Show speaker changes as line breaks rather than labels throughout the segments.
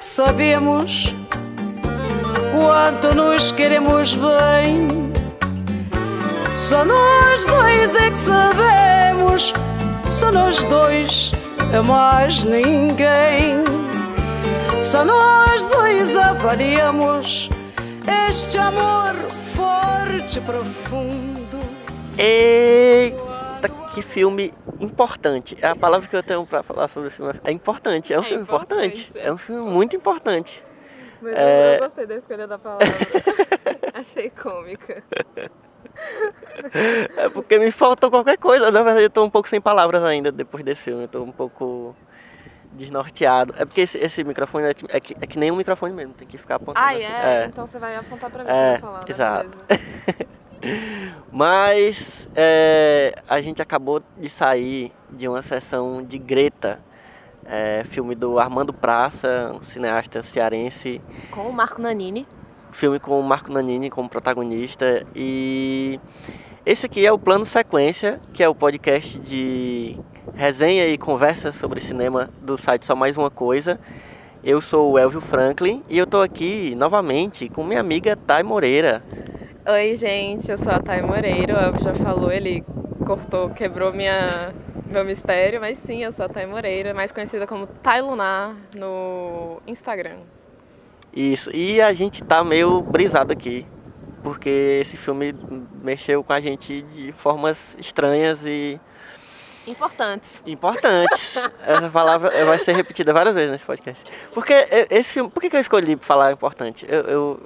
sabemos quanto nos queremos bem. Só nós dois é que sabemos, só nós dois, a mais ninguém. Só nós dois avaliamos este amor forte e profundo.
Eita, que filme importante. É a palavra que eu tenho pra falar sobre esse filme. É importante, é um
É
filme importante.
importante.
É um filme muito importante.
Mas
É.
eu, gostei da escolha da palavra. Achei cômica.
É porque me faltou qualquer coisa. Na verdade, eu tô um pouco sem palavras ainda depois desse filme. Eu tô um pouco desnorteado. É porque esse, esse microfone é, é que, é que nem um microfone mesmo, tem que ficar apontando
Ah,
assim.
é? Então você vai apontar pra mim
É,
pra falar,
exato. Mas é, a gente acabou de sair de uma sessão de Greta, é, filme do Armando Praça, um cineasta cearense,
Com o Marco Nanini.
filme com o Marco Nanini como protagonista. E esse aqui é o Plano Sequência, que é o podcast de resenha e conversa sobre cinema do site Só Mais Uma Coisa. Eu sou o Elvio Franklin e eu tô aqui novamente com minha amiga Thay Moreira.
Oi, gente, eu sou a Thay Moreira. O Elvio já falou, ele cortou, quebrou minha, meu mistério, mas sim, eu sou a Thay Moreira, mais conhecida como Thay Lunar no Instagram.
Isso, e a gente tá meio brisado aqui, porque esse filme mexeu com a gente de formas estranhas e
Importantes.
importantes. Essa palavra vai ser repetida várias vezes nesse podcast. Porque e- esse filme, por que eu escolhi falar importante? Eu, eu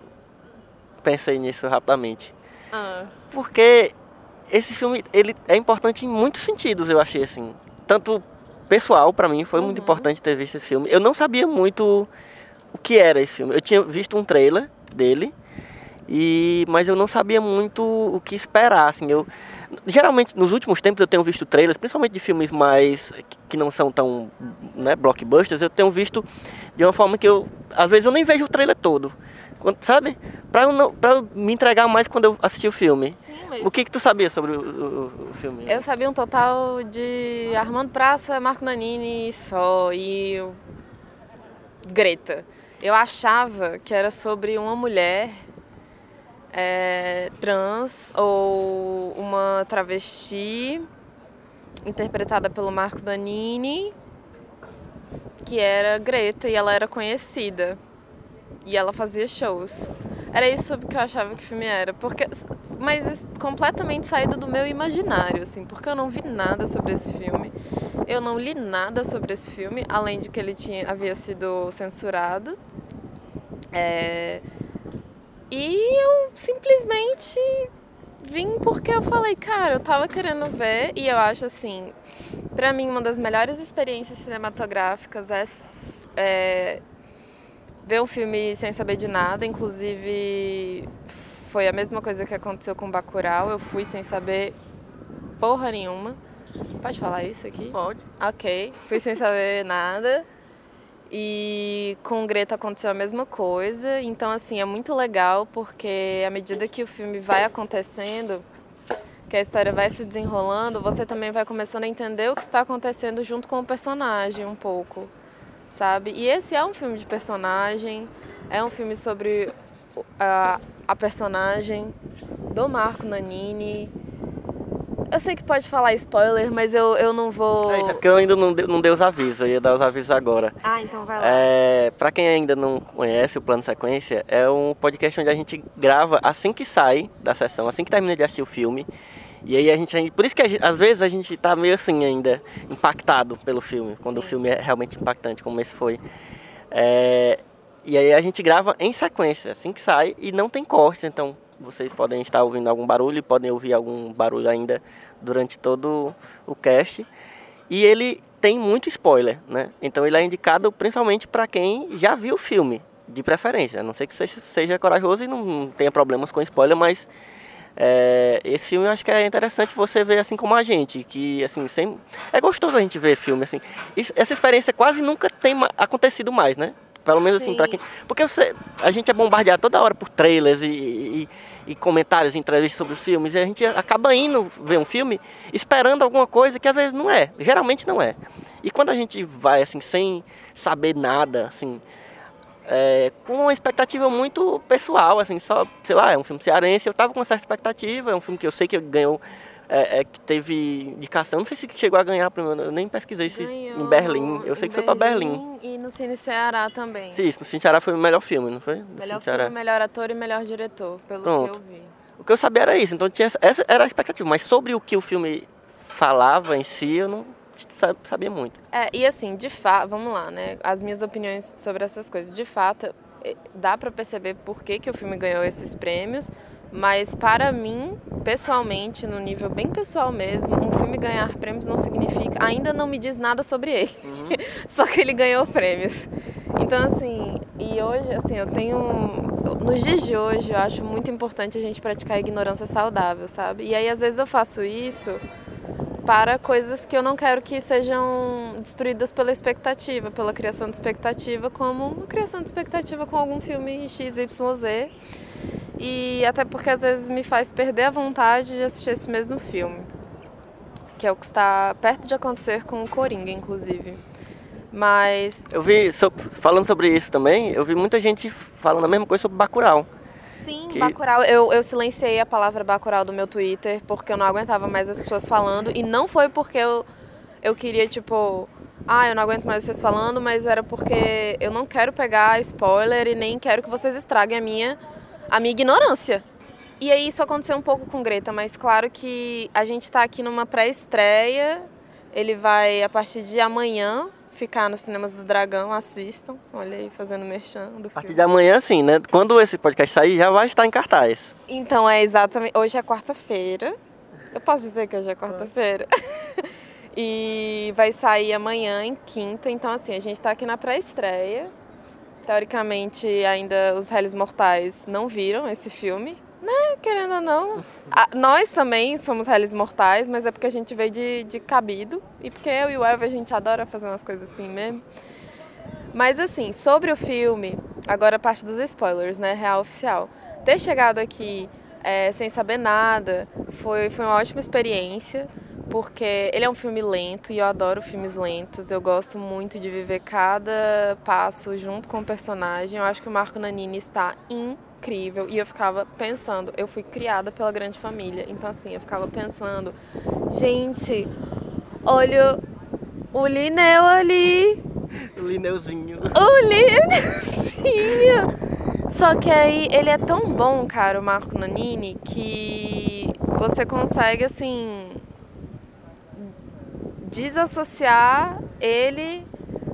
pensei nisso rapidamente.
Ah,
Porque esse filme, ele é importante em muitos sentidos, eu achei assim. Tanto pessoal, pra mim, foi muito
Uhum.
importante ter visto esse filme. Eu não sabia muito o que era esse filme. Eu tinha visto um trailer dele, e mas eu não sabia muito o que esperar, assim. Eu geralmente nos últimos tempos eu tenho visto trailers, principalmente de filmes mais que não são tão, né, blockbusters, eu tenho visto de uma forma que eu às vezes eu nem vejo o trailer todo. Quando- sabe? Pra eu, não, pra eu me entregar mais quando eu assistir o filme.
sim, mas...
O que que tu sabia sobre o, o- o filme?
Eu sabia um total de Armando Praça, Marco Nanini só e Greta. Eu achava que era sobre uma mulher é, trans ou uma travesti interpretada pelo Marco Nanini, que era Greta e ela era conhecida. E ela fazia shows. Era isso que eu achava que o filme era. Porque, mas completamente saído do meu imaginário, assim, porque eu não vi nada sobre esse filme. Eu não li nada sobre esse filme, além de que ele tinha, havia sido censurado. É, E eu simplesmente vim porque eu falei, cara, eu tava querendo ver e eu acho assim, pra mim uma das melhores experiências cinematográficas é, é ver um filme sem saber de nada, inclusive foi a mesma coisa que aconteceu com Bacurau, eu fui sem saber porra nenhuma. Pode falar isso aqui?
Pode.
Ok, fui sem saber nada. E com Greta aconteceu a mesma coisa. Então, assim, é muito legal porque à medida que o filme vai acontecendo, que a história vai se desenrolando, você também vai começando a entender o que está acontecendo junto com o personagem um pouco, sabe? E esse é um filme de personagem, é um filme sobre a, a personagem do Marco Nanini. Eu sei que pode falar spoiler, mas eu, eu não vou.
É, é porque eu ainda não dei, não dei os avisos, eu ia dar os avisos agora.
Ah, então vai lá.
É, para quem ainda não conhece o Plano Sequência, é um podcast onde a gente grava assim que sai da sessão, assim que termina de assistir o filme. E aí a gente, por isso que gente, às vezes a gente tá meio assim ainda impactado pelo filme, quando Sim. o filme é realmente impactante, como esse foi. É, e aí a gente grava em sequência, assim que sai, e não tem corte, então vocês podem estar ouvindo algum barulho, podem ouvir algum barulho ainda durante todo o cast. E ele tem muito spoiler, né? Então ele é indicado principalmente para quem já viu o filme, de preferência. A não sei que seja, seja corajoso e não tenha problemas com spoiler, mas é, esse filme eu acho que é interessante você ver assim como a gente, que assim, sem, é gostoso a gente ver filme assim. Isso, essa experiência quase nunca tem acontecido mais, né? Pelo menos Sim. assim, para quem. Porque você, a gente é bombardeado toda hora por trailers e, e, e comentários, entrevistas sobre os filmes, e a gente acaba indo ver um filme esperando alguma coisa que às vezes não é, geralmente não é. E quando a gente vai assim, sem saber nada, assim, é, com uma expectativa muito pessoal, assim, só, sei lá, é um filme cearense, eu tava com uma certa expectativa, é um filme que eu sei que ganhou, é, é, que teve indicação, não sei se chegou a ganhar, eu nem pesquisei se Ganhou em Berlim, eu sei que foi para Berlim.
E no Cine Ceará também.
Sim, no Cine Ceará foi o melhor filme, não foi?
melhor filme, melhor ator e melhor diretor, pelo Pronto. que eu vi.
O que eu sabia era isso, então tinha, essa era a expectativa, mas sobre o que o filme falava em si, eu não sabia muito.
É, e assim, de fato, vamos lá, né? As minhas opiniões sobre essas coisas. De fato, dá para perceber por que, que o filme ganhou esses prêmios, mas para mim, pessoalmente, no nível bem pessoal mesmo, um filme ganhar prêmios não significa, ainda não me diz nada sobre ele. Uhum. Só que ele ganhou prêmios. Então assim, e hoje, assim, eu tenho nos dias de hoje, eu acho muito importante a gente praticar a ignorância saudável, sabe? E aí às vezes eu faço isso para coisas que eu não quero que sejam destruídas pela expectativa, pela criação de expectativa, como uma criação de expectativa com algum filme XYZ. E até porque às vezes me faz perder a vontade de assistir esse mesmo filme. Que é o que está perto de acontecer com o Coringa, inclusive. Mas.
Eu vi, falando sobre isso também, eu vi muita gente falando a mesma coisa sobre Bacurau.
Sim, que... Bacurau. Eu, eu silenciei a palavra Bacurau do meu Twitter porque eu não aguentava mais as pessoas falando. E não foi porque eu, eu queria, tipo, ah, eu não aguento mais vocês falando, mas era porque eu não quero pegar spoiler e nem quero que vocês estraguem a minha, a minha ignorância. E aí isso aconteceu um pouco com Greta, mas claro que a gente está aqui numa pré-estreia. Ele vai, a partir de amanhã, ficar nos cinemas do Dragão, assistam. Olha aí, fazendo merchan do
A partir de amanhã, sim, né? Quando esse podcast sair, já vai estar em cartaz.
Então, é exatamente... Hoje é quarta-feira. Eu posso dizer que hoje é quarta-feira? e vai sair amanhã, em quinta. Então, assim, a gente está aqui na pré-estreia. Teoricamente, ainda os réis mortais não viram esse filme né, querendo ou não. A, nós também somos réis mortais, mas é porque a gente veio de, de cabido. E porque eu e o Eva a gente adora fazer umas coisas assim mesmo. Mas assim, sobre o filme, agora a parte dos spoilers, né? Real oficial. Ter chegado aqui é, sem saber nada foi, foi uma ótima experiência, porque ele é um filme lento e eu adoro filmes lentos. Eu gosto muito de viver cada passo junto com o personagem. Eu acho que o Marco Nanini está incrível. E eu ficava pensando, eu fui criada pela grande família. Então, assim, eu ficava pensando, gente, olha o Lineu ali.
O Lineuzinho.
O Lineuzinho. Só que aí ele é tão bom, cara, o Marco Nanini, que você consegue, assim, desassociar ele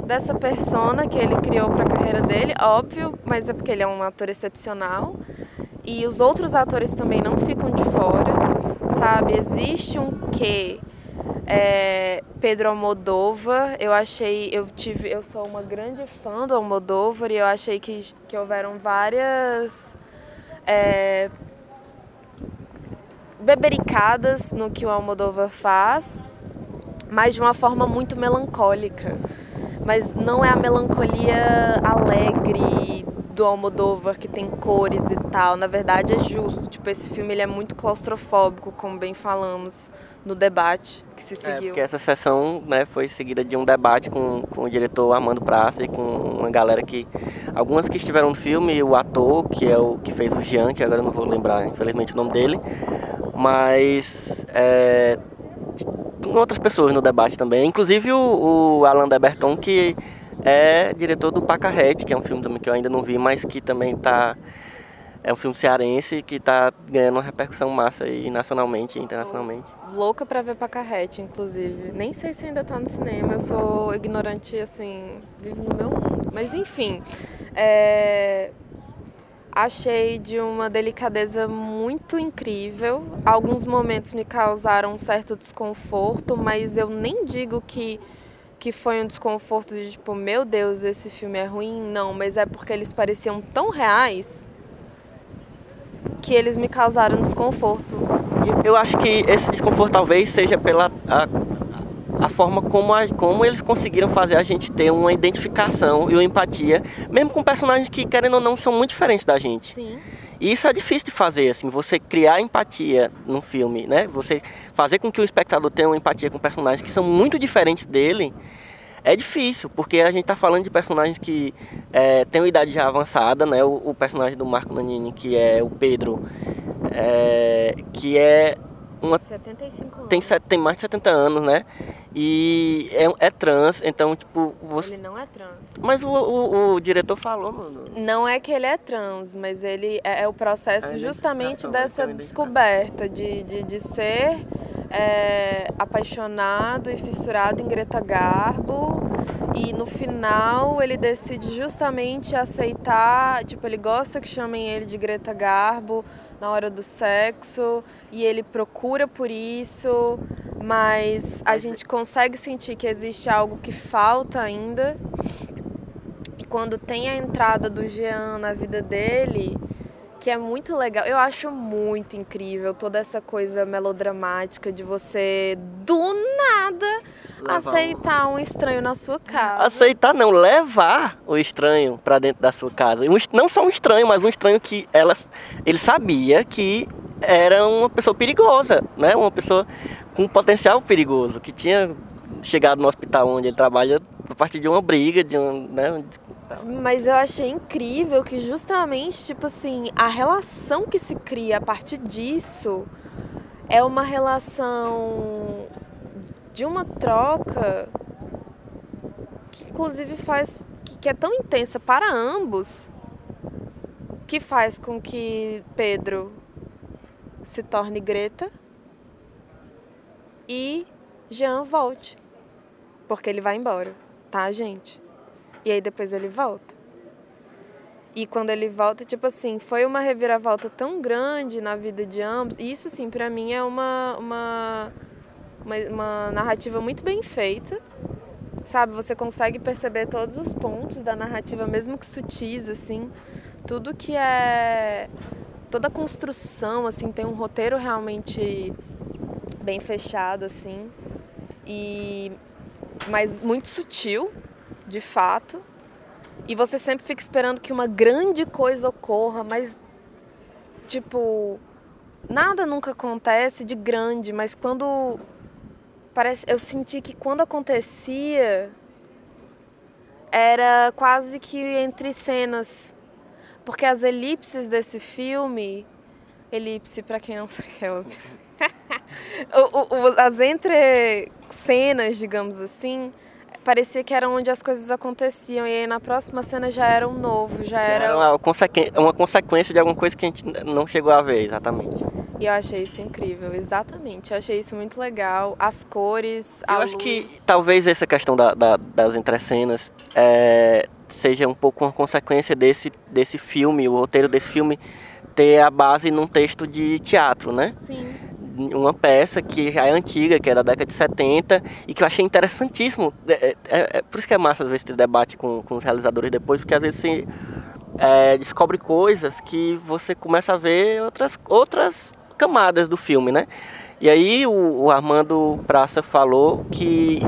dessa persona que ele criou para a carreira dele, óbvio, mas é porque ele é um ator excepcional. E os outros atores também não ficam de fora, sabe? Existe um quê? É, Pedro Almodóvar, eu achei, eu tive, eu sou uma grande fã do Almodóvar e eu achei que, que houveram várias é, bebericadas no que o Almodóvar faz, mas de uma forma muito melancólica mas não é a melancolia alegre do Almodóvar que tem cores e tal. Na verdade é justo. Tipo, esse filme ele é muito claustrofóbico, como bem falamos no debate que se é, seguiu. É,
porque essa sessão né, foi seguida de um debate com, com o diretor Armando Praça e com uma galera que. Algumas que estiveram no filme, o ator, que é o que fez o Jean, que agora eu não vou lembrar, infelizmente, o nome dele. Mas é, outras pessoas no debate também, inclusive o, o Alan Deberton, que é diretor do Pacarrete, que é um filme também que eu ainda não vi, mas que também está É um filme cearense que tá ganhando uma repercussão massa aí nacionalmente e internacionalmente.
Louca pra ver Pacarrete, inclusive. Nem sei se ainda tá no cinema, eu sou ignorante, assim, vivo no meu mundo. Mas enfim, é, achei de uma delicadeza muito incrível. Alguns momentos me causaram um certo desconforto, mas eu nem digo que que foi um desconforto de tipo, meu Deus, esse filme é ruim, não, mas é porque eles pareciam tão reais que eles me causaram desconforto.
Eu acho que esse desconforto talvez seja pela a, a forma como, a, como eles conseguiram fazer a gente ter uma identificação e uma empatia, mesmo com personagens que, querendo ou não, são muito diferentes da gente.
Sim.
E isso é difícil de fazer, assim, você criar empatia num filme, né? Você fazer com que o espectador tenha uma empatia com personagens que são muito diferentes dele é difícil, porque a gente está falando de personagens que é, têm uma idade já avançada, né? O, o, personagem do Marco Nanini, que é o Pedro, é, que é uma...
75 anos.
Tem, tem mais de 70 anos, né? E é, é, trans, então, tipo...
Você... Ele não é trans.
Mas o, o, o, diretor falou, mano.
Não é que ele é trans, mas ele é, é o processo justamente dessa descoberta de, de, de ser é, apaixonado e fissurado em Greta Garbo e no final ele decide justamente aceitar, tipo, ele gosta que chamem ele de Greta Garbo na hora do sexo e ele procura por isso, mas a gente consegue sentir que existe algo que falta ainda. E quando tem a entrada do Jean na vida dele, que é muito legal. Eu acho muito incrível toda essa coisa melodramática de você do nada levar aceitar um... um estranho na sua casa.
Aceitar não, levar o estranho para dentro da sua casa. Não só um estranho, mas um estranho que ela, ele sabia que era uma pessoa perigosa, né? Uma pessoa com potencial perigoso, que tinha chegado no hospital onde ele trabalha a partir de uma briga, de um, né,
mas eu achei incrível que justamente, tipo assim, a relação que se cria a partir disso é uma relação de uma troca que inclusive faz que, é tão intensa para ambos que faz com que Pedro se torne Greta e Jean volte. Porque ele vai embora, tá, gente? E aí depois ele volta. E quando ele volta, tipo assim, foi uma reviravolta tão grande na vida de ambos. E isso, assim, para mim é uma, uma, uma, uma, narrativa muito bem feita. Sabe? Você consegue perceber todos os pontos da narrativa, mesmo que sutis, assim. Tudo que é. Toda a construção, assim, tem um roteiro realmente bem fechado, assim. E. Mas muito sutil, de fato. E você sempre fica esperando que uma grande coisa ocorra, mas tipo, nada nunca acontece de grande, mas quando parece, eu senti que quando acontecia era quase que entre cenas, porque as elipses desse filme, elipse para quem não sabe que é as entre cenas, digamos assim, parecia que era onde as coisas aconteciam. E aí na próxima cena já era um novo, já era.
Era uma, uma consequência de alguma coisa que a gente não chegou a ver, exatamente.
E eu achei isso incrível, exatamente. Eu achei isso muito legal. As cores,
a
Eu
luz.
acho
que talvez essa questão da, da, das entrecenas é, seja um pouco uma consequência desse, desse filme, o roteiro desse filme ter a base num texto de teatro, né?
Sim
uma peça que já é antiga, que é da década de 70, e que eu achei interessantíssimo. É, é, é por isso que é massa às vezes ter debate com, com os realizadores depois, porque às vezes você é, descobre coisas que você começa a ver outras, outras camadas do filme, né? E aí o, o Armando Praça falou que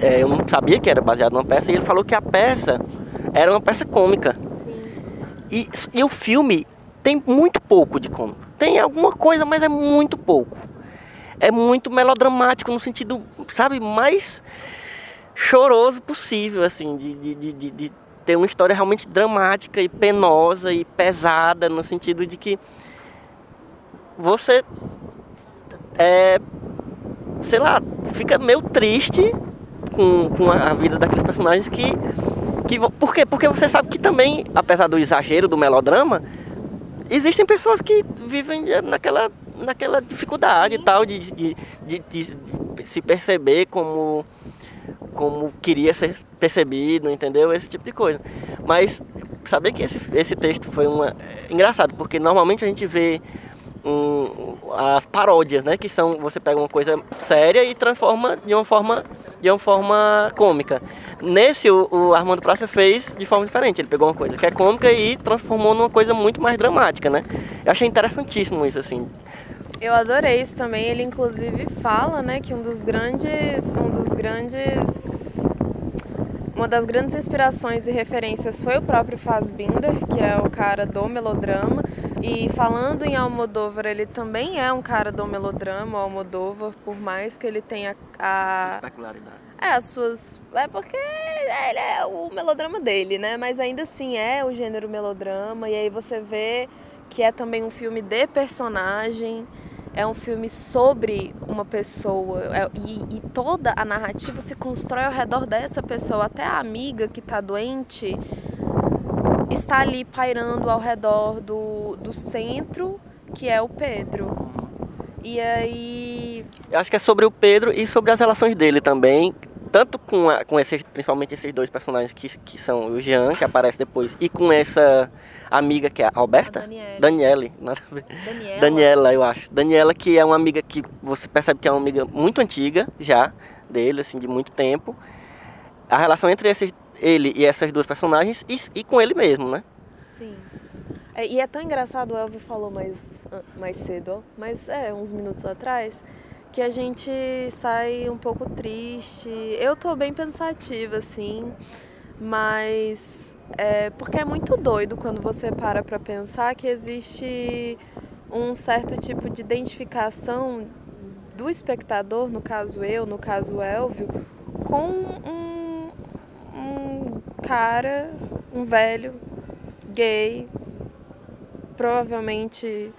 é, eu não sabia que era baseado numa peça, e ele falou que a peça era uma peça cômica.
Sim.
E, e o filme tem muito pouco de cômico. Tem alguma coisa, mas é muito pouco. É muito melodramático no sentido, sabe, mais choroso possível, assim, de, de, de, de ter uma história realmente dramática e penosa e pesada, no sentido de que você é, sei lá, fica meio triste com, com a vida daqueles personagens que, que. Por quê? Porque você sabe que também, apesar do exagero do melodrama, existem pessoas que vivem naquela, naquela dificuldade e tal de, de, de, de, se perceber como, como queria ser percebido, entendeu? Esse tipo de coisa. Mas saber que esse, esse texto foi uma. É engraçado, porque normalmente a gente vê um, as paródias, né? Que são você pega uma coisa séria e transforma de uma forma de uma forma cômica. Nesse o, o Armando Praça fez de forma diferente. Ele pegou uma coisa que é cômica e transformou numa coisa muito mais dramática, né? Eu achei interessantíssimo isso assim.
Eu adorei isso também. Ele inclusive fala, né, que um dos grandes, um dos grandes uma das grandes inspirações e referências foi o próprio Fassbinder, que é o cara do melodrama. E falando em Almodóvar, ele também é um cara do melodrama, o Almodóvar, por mais que ele tenha a...
Especularidade.
É, as suas... É porque ele é o melodrama dele, né? Mas ainda assim é o gênero melodrama. E aí você vê que é também um filme de personagem é um filme sobre uma pessoa é, e, e, toda a narrativa se constrói ao redor dessa pessoa. Até a amiga que está doente está ali pairando ao redor do, do centro, que é o Pedro. E aí.
Eu acho que é sobre o Pedro e sobre as relações dele também. Tanto com, a, com esses, principalmente esses dois personagens que, que são o Jean, que aparece depois, e com essa amiga que é a Roberta?
A
Daniele. nada a ver.
Daniela.
Daniela, eu acho. Daniela que é uma amiga que você percebe que é uma amiga muito antiga já dele, assim, de muito tempo. A relação entre esses, ele e essas duas personagens e, e com ele mesmo, né?
Sim. É, e é tão engraçado, o Elvio falou mais, mais cedo, mas é, uns minutos atrás, que a gente sai um pouco triste. Eu tô bem pensativa, assim, mas é, porque é muito doido quando você para para pensar que existe um certo tipo de identificação do espectador, no caso eu, no caso Elvio, com um, um cara, um velho, gay, provavelmente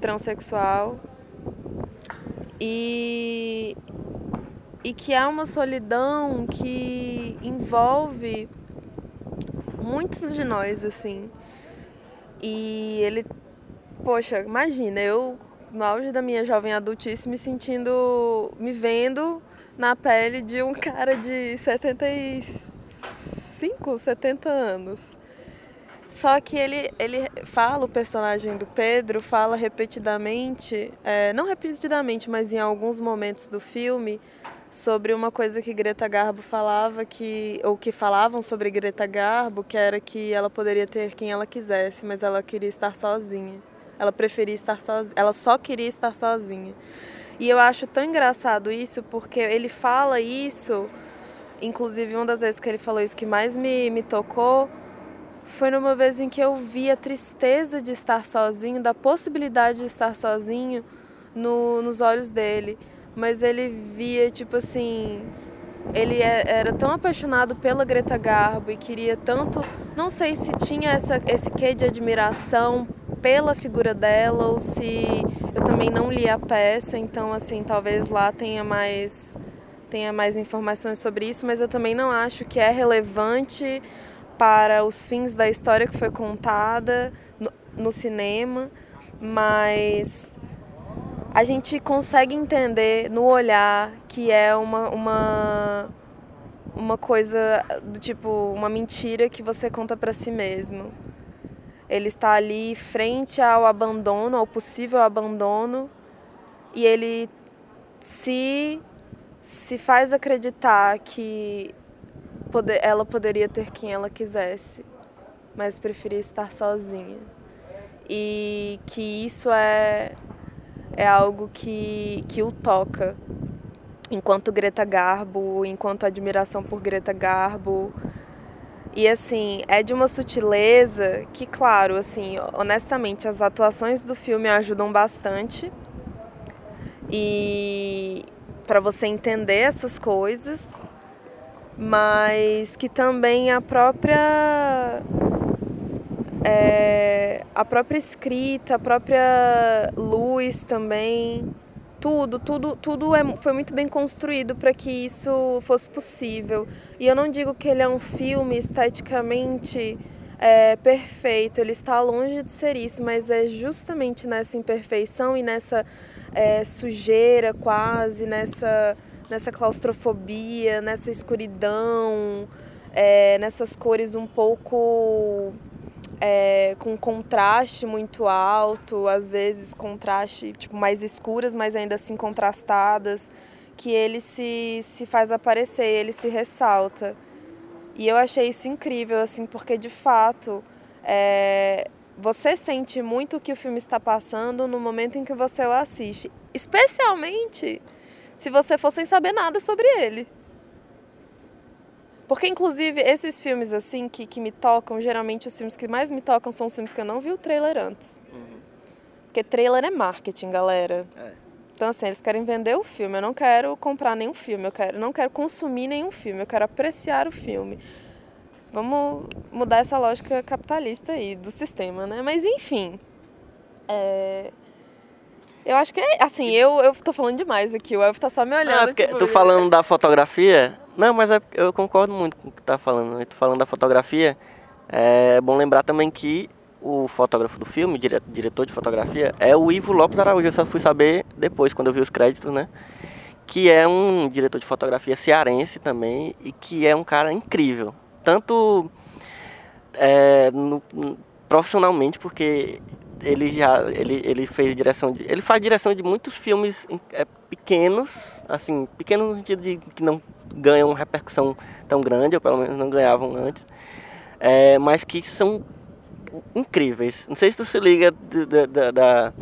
transexual, e, e que há uma solidão que envolve muitos de nós, assim. E ele, poxa, imagina, eu no auge da minha jovem adultice me sentindo, me vendo na pele de um cara de 75, 70 anos. Só que ele, ele fala, o personagem do Pedro fala repetidamente, é, não repetidamente, mas em alguns momentos do filme, sobre uma coisa que Greta Garbo falava que ou que falavam sobre Greta Garbo, que era que ela poderia ter quem ela quisesse, mas ela queria estar sozinha. Ela preferia estar sozinha, ela só queria estar sozinha. E eu acho tão engraçado isso porque ele fala isso, inclusive uma das vezes que ele falou isso que mais me, me tocou foi numa vez em que eu vi a tristeza de estar sozinho, da possibilidade de estar sozinho no, nos olhos dele. Mas ele via, tipo assim, ele é, era tão apaixonado pela Greta Garbo e queria tanto, não sei se tinha essa, esse quê de admiração pela figura dela ou se eu também não li a peça, então assim, talvez lá tenha mais tenha mais informações sobre isso, mas eu também não acho que é relevante para os fins da história que foi contada no, no cinema, mas a gente consegue entender no olhar que é uma, uma, uma coisa do tipo, uma mentira que você conta para si mesmo. Ele está ali frente ao abandono, ao possível abandono, e ele se, se faz acreditar que poder, ela poderia ter quem ela quisesse, mas preferia estar sozinha. E que isso é é algo que, que o toca. Enquanto Greta Garbo, enquanto admiração por Greta Garbo. E assim, é de uma sutileza que, claro, assim, honestamente, as atuações do filme ajudam bastante. E para você entender essas coisas, mas que também a própria é, a própria escrita, a própria luz também, tudo, tudo, tudo é, foi muito bem construído para que isso fosse possível. E eu não digo que ele é um filme esteticamente é, perfeito, ele está longe de ser isso, mas é justamente nessa imperfeição e nessa é, sujeira quase, nessa, nessa claustrofobia, nessa escuridão, é, nessas cores um pouco é, com contraste muito alto, às vezes contraste tipo mais escuras, mas ainda assim contrastadas, que ele se, se faz aparecer, ele se ressalta. E eu achei isso incrível, assim, porque de fato é, você sente muito o que o filme está passando no momento em que você o assiste. Especialmente se você for sem saber nada sobre ele. Porque, inclusive, esses filmes assim que, que me tocam, geralmente os filmes que mais me tocam são os filmes que eu não vi o trailer antes.
Uhum.
Porque trailer é marketing, galera.
É.
Então, assim, eles querem vender o filme. Eu não quero comprar nenhum filme, eu quero, não quero consumir nenhum filme, eu quero apreciar o filme. Vamos mudar essa lógica capitalista aí do sistema, né? Mas, enfim. É... Eu acho que é assim, eu, eu tô falando demais aqui, o Elvio tá só me olhando.
Ah, porque
tipo,
tu falando da fotografia. Não, mas é, eu concordo muito com o que tu tá falando. Tu falando da fotografia, é bom lembrar também que o fotógrafo do filme, dire, diretor de fotografia, é o Ivo Lopes Araújo. Eu só fui saber depois, quando eu vi os créditos, né? Que é um diretor de fotografia cearense também e que é um cara incrível. Tanto é, no, profissionalmente, porque ele já ele, ele fez direção de, ele faz direção de muitos filmes é, pequenos assim pequenos no sentido de que não ganham repercussão tão grande ou pelo menos não ganhavam antes é, mas que são incríveis. Não sei se tu se liga da, da, da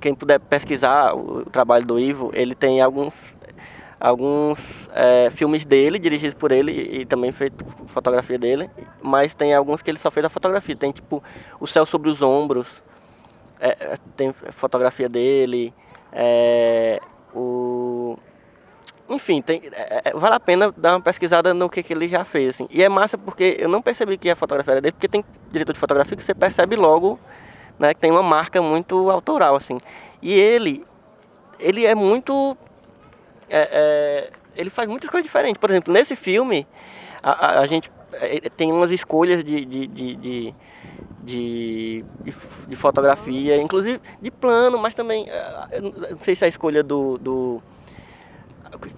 quem puder pesquisar o trabalho do Ivo ele tem alguns alguns é, filmes dele, dirigidos por ele e, também feito fotografia dele, mas tem alguns que ele só fez a fotografia. Tem tipo O Céu sobre os Ombros, é, é tem fotografia dele, é, o... Enfim, tem, é, é, vale a pena dar uma pesquisada no que, que ele já fez. Assim. E é massa porque eu não percebi que a fotografia era dele, porque tem diretor de fotografia que você percebe logo né, que tem uma marca muito autoral. assim. E ele, ele é muito é, ele faz muitas coisas diferentes. Por exemplo, nesse filme, a, a, a gente é, tem umas escolhas de, de, de, de de, de, fotografia, inclusive de plano, mas também, é, não sei se a escolha do, do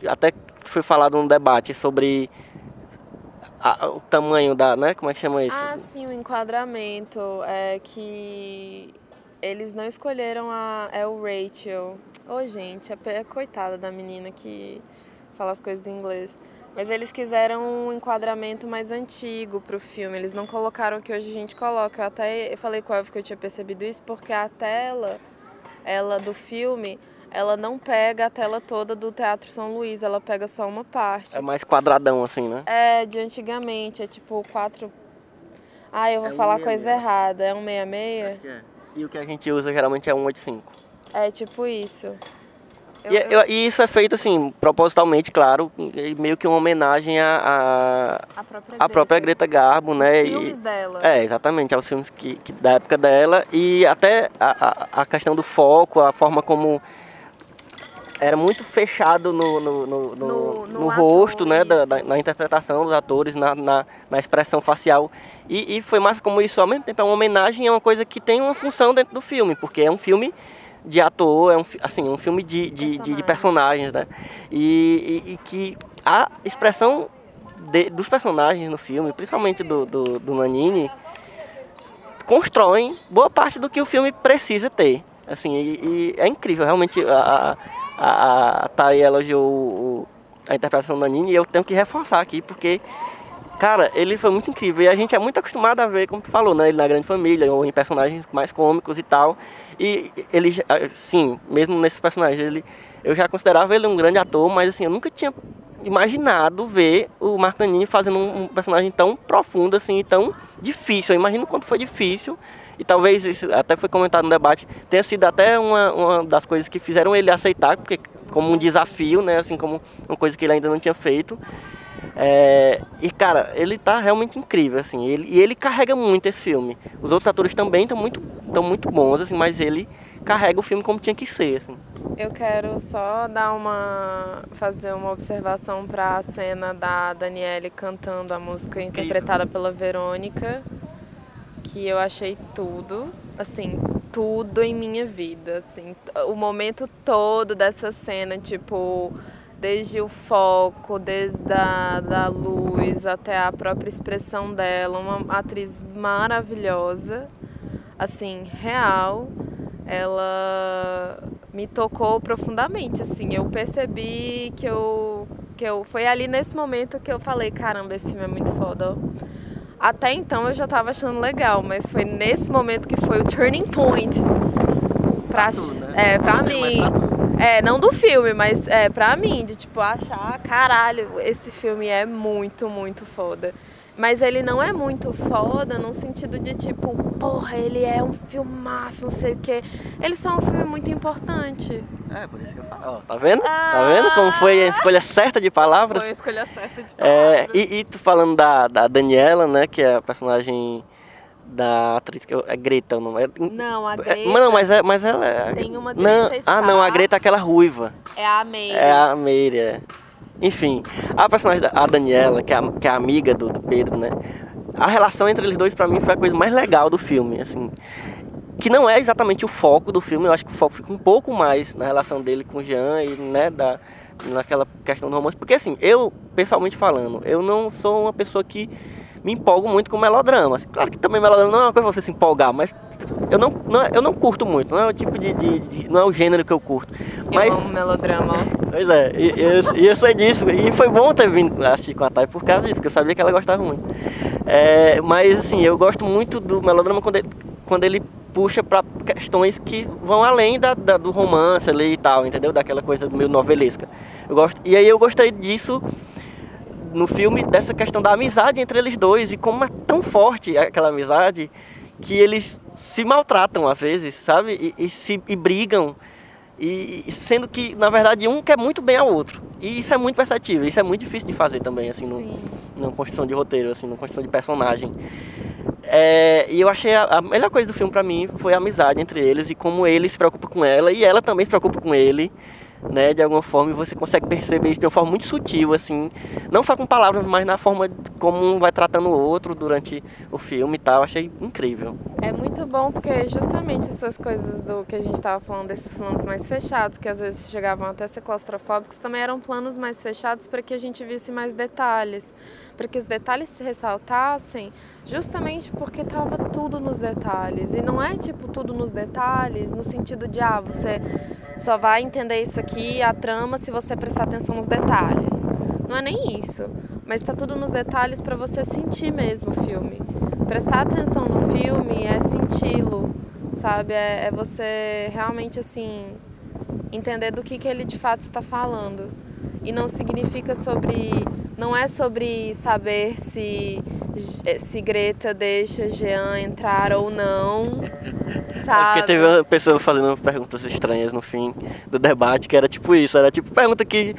até foi falado num debate sobre a, o tamanho da, né, como é que chama isso?
Ah, sim, o enquadramento, é que eles não escolheram a, é o Rachel, Ô, oh, gente, a, coitada da menina que fala as coisas em inglês. Mas eles quiseram um enquadramento mais antigo pro filme. Eles não colocaram o que hoje a gente coloca. Eu até eu falei com a Elf que eu tinha percebido isso, porque a tela, ela do filme, ela não pega a tela toda do Teatro São Luís, ela pega só uma parte.
É mais quadradão assim, né?
É, de antigamente, é tipo quatro. Ah, eu vou é falar coisa errada. É um 66?
Acho que é. E o que a gente usa geralmente é um 85.
É tipo isso.
Eu, e, eu... e, isso é feito assim, propositalmente, claro, meio que uma homenagem à a, a, própria, a própria Greta Garbo,
Os
né?
filmes e, dela.
É, exatamente, aos filmes que, que, da época dela. E até a, a, a questão do foco, a forma como era muito fechado no, no, no, no, no rosto, né, da, da, na interpretação dos atores, na, na, na expressão facial. E, e, foi mais como isso, ao mesmo tempo, é uma homenagem a uma coisa que tem uma função dentro do filme, porque é um filme de ator, é um, assim, um filme de, de, de, de personagens, né? E, e, e, que a expressão de, dos personagens no filme, principalmente do, do, do Nanini, constroem boa parte do que o filme precisa ter. Assim, e, e é incrível, realmente a, a, a Thay elogiou o, a interpretação do Nanini e eu tenho que reforçar aqui, porque Cara, ele foi muito incrível. E a gente é muito acostumado a ver, como tu falou, né? Ele na grande família, ou em personagens mais cômicos e tal. E ele, sim, mesmo nesses personagens, ele, eu já considerava ele um grande ator, mas assim, eu nunca tinha imaginado ver o Marco Nanini fazendo um, personagem tão profundo assim, tão difícil. Eu imagino quanto foi difícil. E talvez, isso até foi comentado no debate, tenha sido até uma, uma das coisas que fizeram ele aceitar, porque como um desafio, né? Assim, como uma coisa que ele ainda não tinha feito. É, e cara, ele tá realmente incrível, assim, ele, e ele carrega muito esse filme. Os outros atores também estão muito, tão muito bons, assim, mas ele carrega o filme como tinha que ser. Assim.
Eu quero só dar uma. fazer uma observação para a cena da Daniele cantando a música interpretada pela Verônica. que eu achei tudo, assim, tudo em minha vida, assim, o momento todo dessa cena, tipo, desde o foco, desde a da luz até a própria expressão dela, uma atriz maravilhosa, assim, real. Ela me tocou profundamente, assim, eu percebi que eu que eu foi ali nesse momento que eu falei, caramba, esse filme é muito foda. Até então eu já tava achando legal, mas foi nesse momento que foi o turning point pra,
tu, né?
é, pra
É,
mim. É, não do filme, mas é pra mim, de tipo, achar, caralho, esse filme é muito, muito foda. Mas ele não é muito foda no sentido de tipo, porra, ele é um filmaço, não sei o quê. Ele só é um filme muito importante.
É, por isso que eu falo. Tá vendo? Tá vendo como foi a escolha certa de palavras?
Foi a escolha certa de
É,
palavras.
e, e tu falando da, da Daniela, né, que é a personagem da atriz que eu, é Greta o nome. É,
Não, a
é,
Greta
não, mas é, mas ela é.
tem uma
não,
Greta
Ah, não, a. Greta é aquela ruiva.
é a May.
É a Meire, é. Enfim, a personagem da a Daniela, que é a, que é amiga do, do Pedro, né? A relação entre eles dois pra mim foi a coisa mais legal do filme, assim. Que não é exatamente o foco do filme, eu acho que o foco fica um pouco mais na relação dele com o Jean e, né, da, naquela questão do romance. Porque assim, eu, pessoalmente falando, eu não sou uma pessoa que me empolgo muito com melodrama. Assim, claro que também melodrama não é uma coisa você se empolgar, mas eu não, não é- eu não curto muito, não é o tipo de, de- de- não é o gênero que eu curto. Mas
Eu amo melodrama.
Pois é, e eu, eu sei disso, e foi bom ter vindo assistir com a Thay por causa disso, porque eu sabia que ela gostava muito. É, mas assim, eu gosto muito do melodrama quando ele, quando ele puxa pra questões que vão além da, da- do romance ali e tal, entendeu? Daquela coisa meio novelesca. Eu gosto, e aí eu gostei disso no filme, dessa questão da amizade entre eles dois, e como é tão forte aquela amizade que eles se maltratam às vezes, sabe? E, e se e brigam. E sendo que, na verdade, um quer muito bem ao outro. E isso é muito perceptível, isso é muito difícil de fazer também, assim, no,
Sim.
numa construção de roteiro, assim, numa construção de personagem. É, e eu achei a, a melhor coisa do filme pra mim foi a amizade entre eles e como ele se preocupa com ela e ela também se preocupa com ele, né? De alguma forma, e você consegue perceber isso de uma forma muito sutil, assim, não só com palavras, mas na forma como um vai tratando o outro durante o filme e tal. Achei incrível.
É muito bom porque justamente essas coisas do que a gente estava falando, desses planos mais fechados, que às vezes chegavam até a ser claustrofóbicos, também eram planos mais fechados para que a gente visse mais detalhes, para que os detalhes se ressaltassem, justamente porque estava tudo nos detalhes. E não é tipo tudo nos detalhes, no sentido de, ah, você só vai entender isso aqui, a trama, se você prestar atenção nos detalhes. Não é nem isso, mas está tudo nos detalhes para você sentir mesmo o filme. Prestar atenção no filme é senti-lo, sabe? É, é você realmente assim entender do que, que ele de fato está falando. E não significa sobre. Não é sobre saber se, se Greta deixa Jean entrar ou não.
É
Sabe?
porque teve uma pessoa fazendo perguntas estranhas no fim do debate, que era tipo isso, era tipo pergunta que.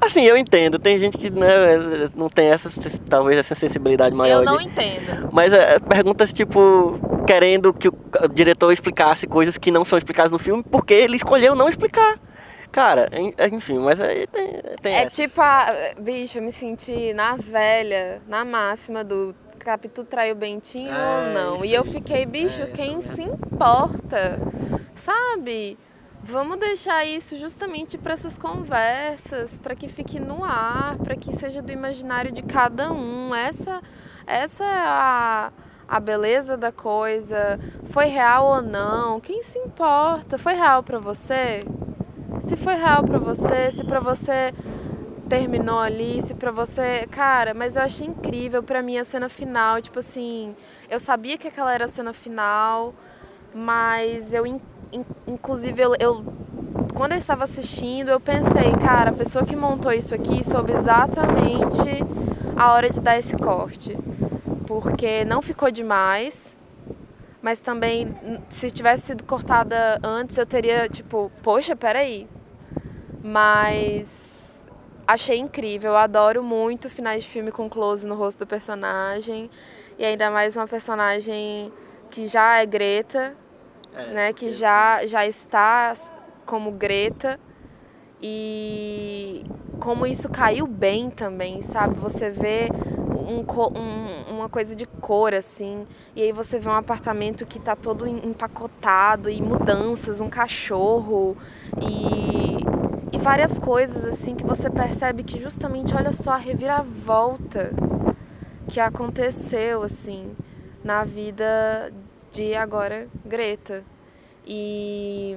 Assim, eu entendo, tem gente que né, não tem essa, talvez essa sensibilidade maior.
Eu não
de-
entendo.
Mas é, perguntas tipo, querendo que o diretor explicasse coisas que não são explicadas no filme, porque ele escolheu não explicar. Cara, en- enfim, mas aí tem, tem
É
essa.
tipo a. Bicho, eu me senti na velha, na máxima do Capitu traiu Bentinho
É,
ou não. E eu fiquei, bicho,
É,
quem
isso
se importa? Sabe? Vamos deixar isso justamente para essas conversas, para que fique no ar, para que seja do imaginário de cada um. Essa, essa é a, a beleza da coisa. Foi real ou não? Quem se importa? Foi real para você? Se foi real pra você, se pra você terminou ali, se pra você, cara, mas eu achei incrível pra mim a cena final, tipo assim, eu sabia que aquela era a cena final, mas eu in- in- inclusive eu, eu quando eu estava assistindo, eu pensei, cara, a pessoa que montou isso aqui soube exatamente a hora de dar esse corte. Porque não ficou demais, mas também, se tivesse sido cortada antes, eu teria, tipo, poxa, peraí. Mas achei incrível, eu adoro muito finais de filme com close no rosto do personagem. E ainda mais uma personagem que já é Greta,
É,
né? Que já, já está como Greta. E como isso caiu bem também, sabe? Você vê um um- uma coisa de cor, assim. E aí você vê um apartamento que tá todo em- empacotado e mudanças, um cachorro e, e várias coisas, assim, que você percebe que justamente, olha só, a reviravolta que aconteceu, assim, na vida de agora Greta. E.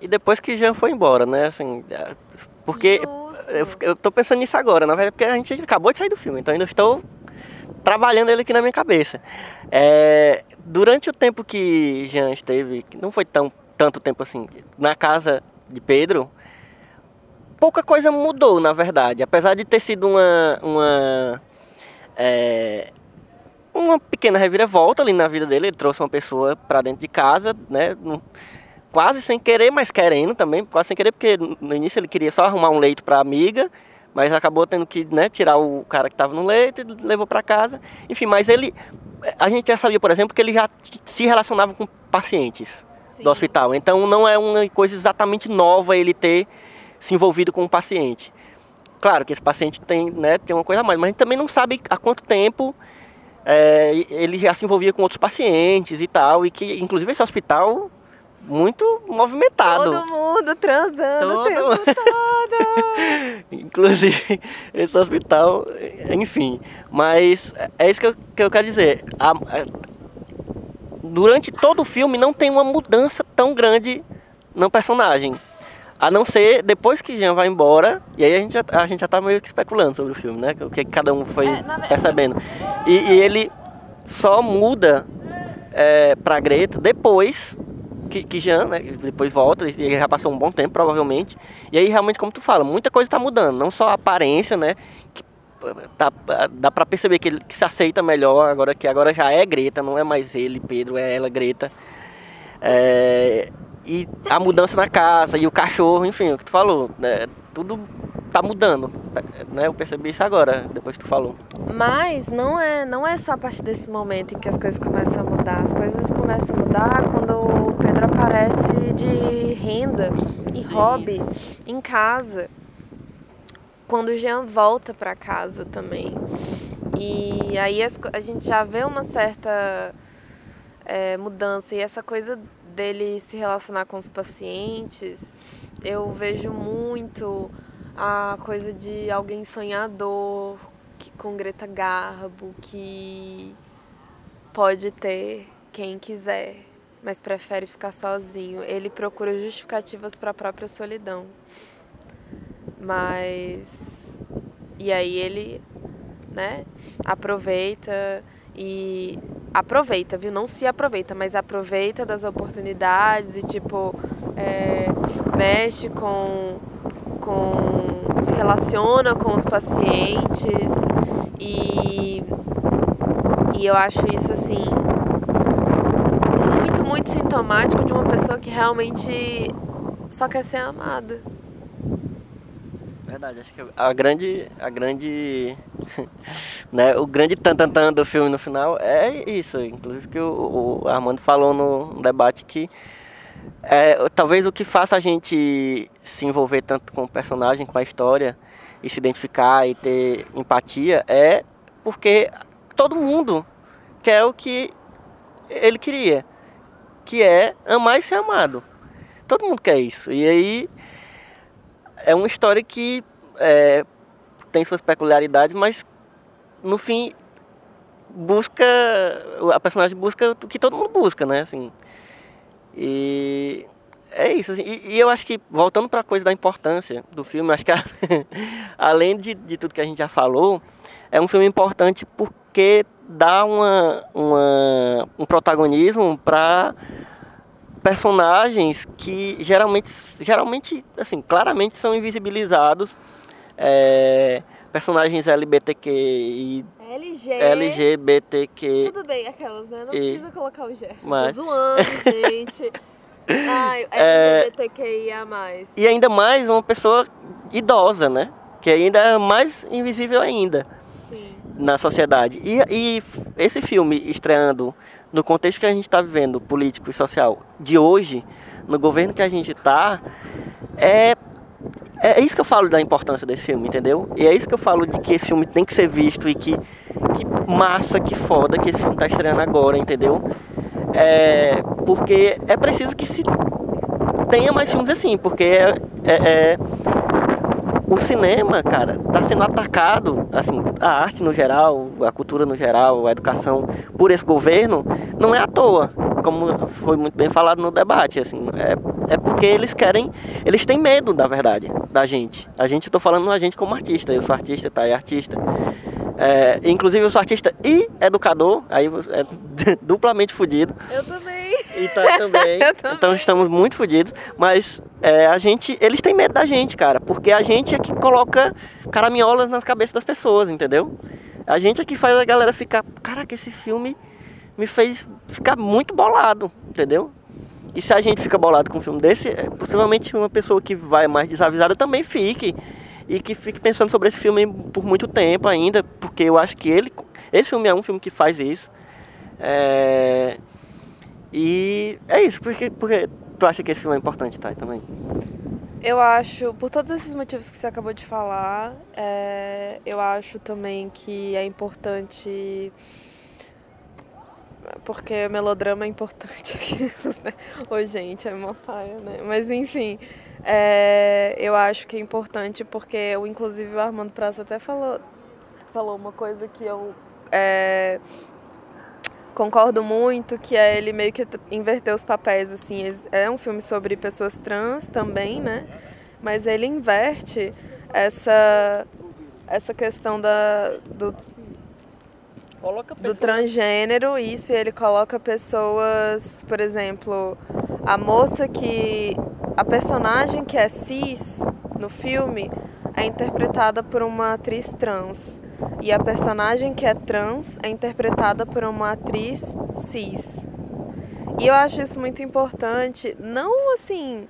E depois que Jean foi embora, né? Assim, é, porque eu, eu tô pensando nisso agora, na verdade, porque a gente acabou de sair do filme, então ainda estou trabalhando ele aqui na minha cabeça. É, durante o tempo que Jean esteve, que não foi tão tanto tempo assim, na casa de Pedro, pouca coisa mudou, na verdade. Apesar de ter sido uma, uma, é, uma pequena reviravolta ali na vida dele, ele trouxe uma pessoa para dentro de casa, né? quase sem querer, mas querendo também, quase sem querer, porque no início ele queria só arrumar um leito para amiga, mas acabou tendo que né, tirar o cara que estava no leito e levou para casa. Enfim, mas ele, a gente já sabia, por exemplo, que ele já se relacionava com pacientes
Sim.
do hospital. Então não é uma coisa exatamente nova ele ter se envolvido com um paciente. Claro que esse paciente tem, né, tem uma coisa a mais, mas a gente também não sabe há quanto tempo é, ele já se envolvia com outros pacientes e tal, e que inclusive esse hospital muito movimentado.
Todo mundo transando o
Todo-
tempo todo.
Inclusive, esse hospital, enfim. Mas é isso que eu, que eu quero dizer. A- a- durante todo o filme não tem uma mudança tão grande no personagem. A não ser depois que Jean vai embora, e aí a gente já, a gente já tá meio que especulando sobre o filme, né? O que cada um foi
É,
percebendo. E, e ele só muda é, pra Greta depois que, que Jean, né? Depois volta, e ele já passou um bom tempo, provavelmente. E aí, realmente, como tu fala, muita coisa tá mudando. Não só a aparência, né? Que, tá, dá pra perceber que ele que se aceita melhor agora, que agora já é Greta, não é mais ele, Pedro, é ela, Greta. É, e a mudança na casa, e o cachorro, enfim, o que tu falou, né, tudo tá mudando. Né? Eu percebi isso agora, depois que tu falou.
Mas não é, não é só a partir desse momento em que as coisas começam a mudar. As coisas começam a mudar quando o Pedro aparece de renda e
Sim.
hobby em casa. Quando o Jean volta para casa também. E aí as a gente já vê uma certa é, mudança. E essa coisa dele se relacionar com os pacientes, eu vejo muito a coisa de alguém sonhador, que, com Greta Garbo, que pode ter quem quiser, mas prefere ficar sozinho. Ele procura justificativas para a própria solidão. Mas. E aí ele, né, aproveita e. Aproveita, viu? Não se aproveita, mas aproveita das oportunidades e, tipo, é, mexe com, com. se relaciona com os pacientes e. E eu acho isso, assim, muito, muito sintomático de uma pessoa que realmente só quer ser amada.
Verdade, acho que a grande, a grande, né, o grande tan do filme no final é isso, inclusive que o, o Armando falou no, no debate que é, talvez o que faça a gente se envolver tanto com o personagem, com a história e se identificar e ter empatia é porque todo mundo quer o que ele queria, que é amar e ser amado. Todo mundo quer isso. E aí é uma história que é, tem suas peculiaridades, mas no fim busca a personagem busca o que todo mundo busca, né? Assim, e é isso. assim, e, e eu acho que voltando para a coisa da importância do filme, acho que a- além de, de tudo que a gente já falou, é um filme importante porque dá uma, uma um protagonismo para personagens que geralmente, geralmente, assim, claramente são invisibilizados. É, personagens LGBTQ
LG.
LGBTQ.
Tudo bem, aquelas, né? Não
E-
precisa colocar o G.
Mas-
Tô zoando, gente. Ai,
É-
LGBTQIA+.
E ainda mais uma pessoa idosa, né? Que ainda é mais invisível ainda
Sim.
na sociedade. E, e esse filme estreando no contexto que a gente está vivendo, político e social, de hoje, no governo que a gente está, é, é isso que eu falo da importância desse filme, entendeu? E é isso que eu falo de que esse filme tem que ser visto e que que massa, que foda que esse filme tá estreando agora, entendeu? É, porque é preciso que se tenha mais filmes assim, porque é, é- é- o cinema, cara, tá sendo atacado, assim, a arte no geral, a cultura no geral, a educação por esse governo, não é à toa, como foi muito bem falado no debate, assim, é, é porque eles querem, eles têm medo, na verdade, da gente. A gente, eu tô falando a gente como artista, eu sou artista, tá, é artista. É, inclusive eu sou artista e educador, aí você- é duplamente fudido.
Eu também.
E tá também.
Também.
Então estamos muito fodidos. Mas é, a gente. Eles têm medo da gente, cara. Porque a gente é que coloca caraminholas nas cabeças das pessoas, entendeu? A gente é que faz a galera ficar. Caraca, esse filme me fez ficar muito bolado, entendeu? E se a gente fica bolado com um filme desse, é, possivelmente uma pessoa que vai mais desavisada também fique. E que fique pensando sobre esse filme por muito tempo ainda. Porque eu acho que ele. Esse filme é um filme que faz isso. É, e é isso, porque, porque tu acha que esse filme é importante, Thay, também?
Eu acho, por todos esses motivos que você acabou de falar, é, eu acho também que é importante. Porque melodrama é importante aqui, né? Ô, gente, é uma paia, né? Mas enfim, é, eu acho que é importante porque, o, inclusive, o Armando Praça até falou, falou uma coisa que eu é, concordo muito, que é ele meio que inverter os papéis, assim. É um filme sobre pessoas trans também, né? Mas ele inverte essa, essa questão da, do,
Coloca
do transgênero, isso, e ele coloca pessoas, por exemplo, a moça que. A personagem que é cis no filme é interpretada por uma atriz trans. E a personagem que é trans é interpretada por uma atriz cis. E eu acho isso muito importante, não assim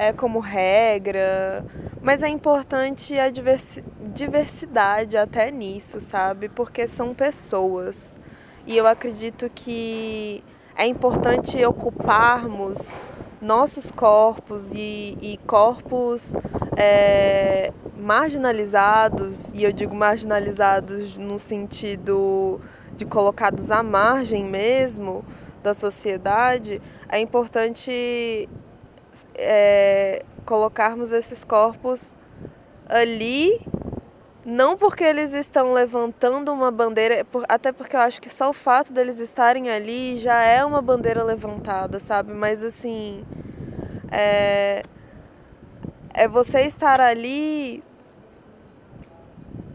é como regra, mas é importante a diversi- diversidade até nisso, sabe? Porque são pessoas. E eu acredito que é importante ocuparmos nossos corpos e, e corpos é, marginalizados, e eu digo marginalizados no sentido de colocados à margem mesmo da sociedade, é importante é, colocarmos esses corpos ali, não porque eles estão levantando uma bandeira, até porque eu acho que só o fato deles estarem ali já é uma bandeira levantada, sabe? Mas assim, é, é você estar ali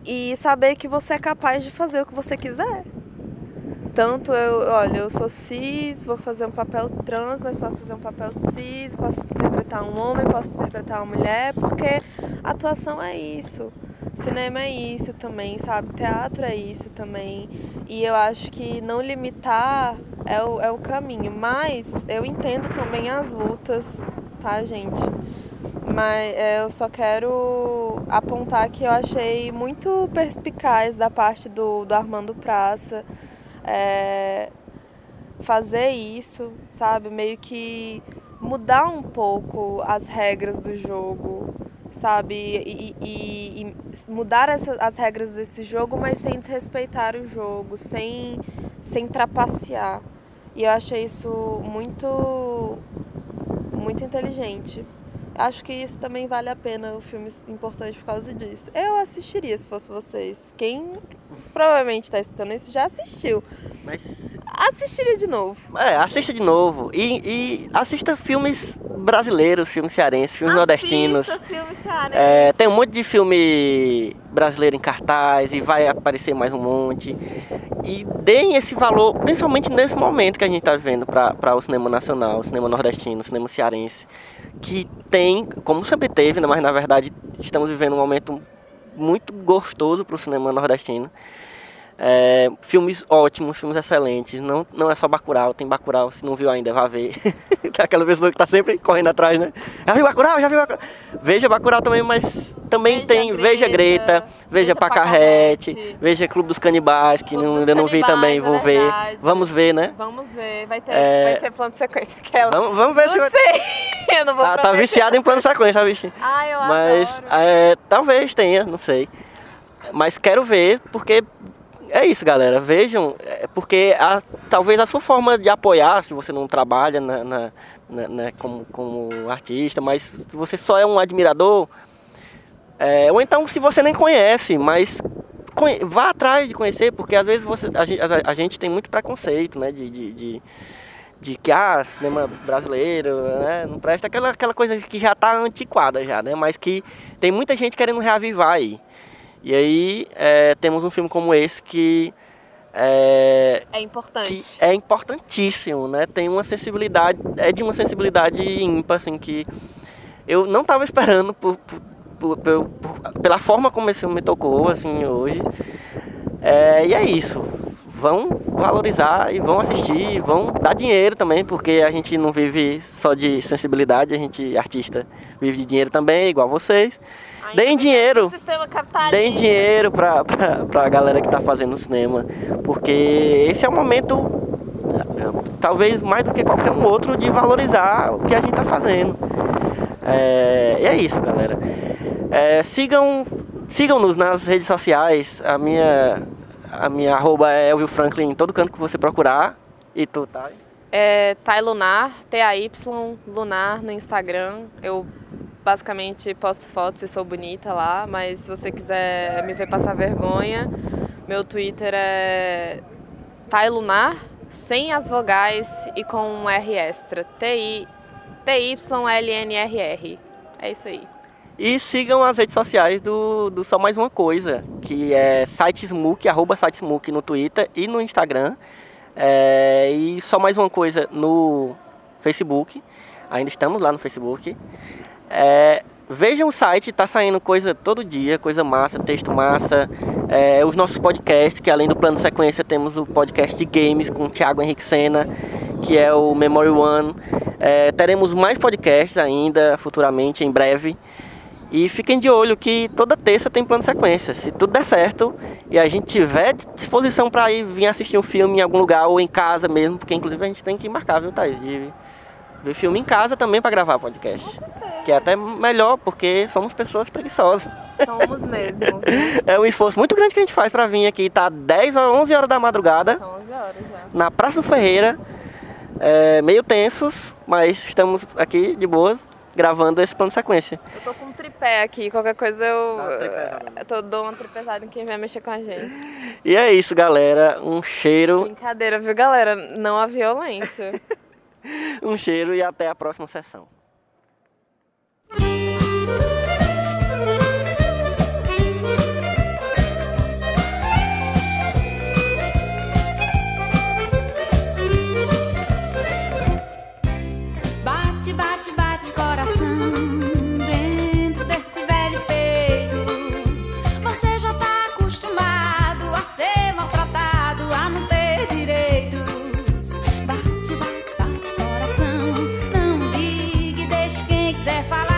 e saber que você é capaz de fazer o que você quiser. Tanto eu, olha, eu sou cis, vou fazer um papel trans, mas posso fazer um papel cis, posso interpretar um homem, posso interpretar uma mulher, porque atuação é isso. Cinema é isso também, sabe? Teatro é isso também. E eu acho que não limitar é o, é o caminho. Mas eu entendo também as lutas, tá, gente? Mas é, eu só quero apontar que eu achei muito perspicaz da parte do, do Armando Praça é, fazer isso, sabe? Meio que mudar um pouco as regras do jogo, sabe? E, e- e mudar essa- as regras desse jogo, mas sem desrespeitar o jogo, sem, sem trapacear. E eu achei isso muito, muito inteligente. Acho que isso também vale a pena, o filme é importante por causa disso. Eu assistiria se fosse vocês. Quem provavelmente está escutando isso já assistiu.
Mas,
Assistiria de novo.
é, assista de novo. E, e assista filmes brasileiros, filmes cearenses, filmes nordestinos.
Assista filme cearense.
É, tem um monte de filme brasileiro em cartaz e vai aparecer mais um monte. E deem esse valor, principalmente nesse momento que a gente está vivendo para o cinema nacional, o cinema nordestino, o cinema cearense, que tem, como sempre teve, né, mas na verdade estamos vivendo um momento muito gostoso para o cinema nordestino. É, filmes ótimos, filmes excelentes. Não, não é só Bacurau, tem Bacurau, se não viu ainda, vá ver. é aquela pessoa que tá sempre correndo atrás, né? Já viu Bacurau, já viu Bacurau. Veja Bacurau também, mas também
Veja
tem Veja
Greta,
Greta, Veja Pacarrete,
Pacarrete.
Veja Clube dos Canibais, que
Clube
não, ainda não vi também,
é
vou ver.
verdade.
Vamos ver, né?
Vamos ver, vai ter,
É.
vai ter plano de sequência aquela.
Vamos, vamos ver se
não
vai...
sei, eu não vou
Tá, tá
prometer.
viciado em plano sequência, bicho.
Ai, eu
Mas é, talvez tenha, não sei. Mas quero ver, porque é isso, galera. Vejam, é porque a- talvez a sua forma de apoiar, se você não trabalha na, na- na- como, como artista, mas se você só é um admirador, é, ou então se você nem conhece, mas conhe- vá atrás de conhecer, porque às vezes você, a, a- a gente tem muito preconceito, né, de, de, de, de que, ah, cinema brasileiro, né, não presta, aquela, aquela coisa que já está antiquada já, né, mas que tem muita gente querendo reavivar aí. E aí é, temos um filme como esse que é,
É importante.
é importantíssimo, né? Tem uma sensibilidade, é de uma sensibilidade ímpar, assim, que eu não estava esperando por- por- por- pela forma como esse filme me tocou, assim, hoje. É, e é isso. Vão valorizar e vão assistir, vão dar dinheiro também, porque a gente não vive só de sensibilidade, a gente, artista, vive de dinheiro também, igual vocês. Deem dinheiro.
Sistema capitalista.
Deem dinheiro pra, pra, pra galera que tá fazendo cinema. Porque esse é o momento, talvez mais do que qualquer um outro, de valorizar o que a gente tá fazendo. É, e é isso, galera. É, sigam, sigam-nos nas redes sociais. A minha, a minha arroba é Elvio Franklin em todo canto que você procurar. E tu, tá?
É Thay Lunar, T-A-Y Lunar no Instagram. Eu basicamente posto fotos e sou bonita lá, mas se você quiser me ver passar vergonha, meu Twitter é Thay Lunar, sem as vogais e com um R extra. T-I- T-Y-L-N-R-R. É isso aí.
E sigam as redes sociais do, do Só Mais Uma Coisa, que é sitesmook, arroba sitesmook no Twitter e no Instagram. É, e Só Mais Uma Coisa no Facebook. Ainda estamos lá no Facebook. É, vejam o site, tá saindo coisa todo dia, coisa massa, texto massa. É, os nossos podcasts, que além do plano sequência temos o podcast de games com o Thiago Henrique Sena, que é o Memory One. É, teremos mais podcasts ainda futuramente, em breve. E fiquem de olho que toda terça tem plano sequência. Se tudo der certo e a gente tiver disposição para ir vir assistir um filme em algum lugar ou em casa mesmo, porque inclusive a gente tem que marcar, viu, Thaís? De ver filme em casa também para gravar podcast. Que é até melhor, porque somos pessoas preguiçosas.
Somos mesmo.
É um esforço muito grande que a gente faz para vir aqui, tá 10 a 11 horas da madrugada
São 11 horas já.
na Praça do Ferreira, é, meio tensos, mas estamos aqui de boa gravando esse plano sequência.
Eu tô com um tripé aqui, qualquer coisa eu, eu tô, dou uma tripezada em quem vai mexer com a gente.
E é isso, galera. Um cheiro,
Brincadeira, viu, galera? Não a violência.
um cheiro e até a próxima sessão.
Bate, bate, bate coração dentro desse velho peito. Você já tá acostumado a ser quiser falar.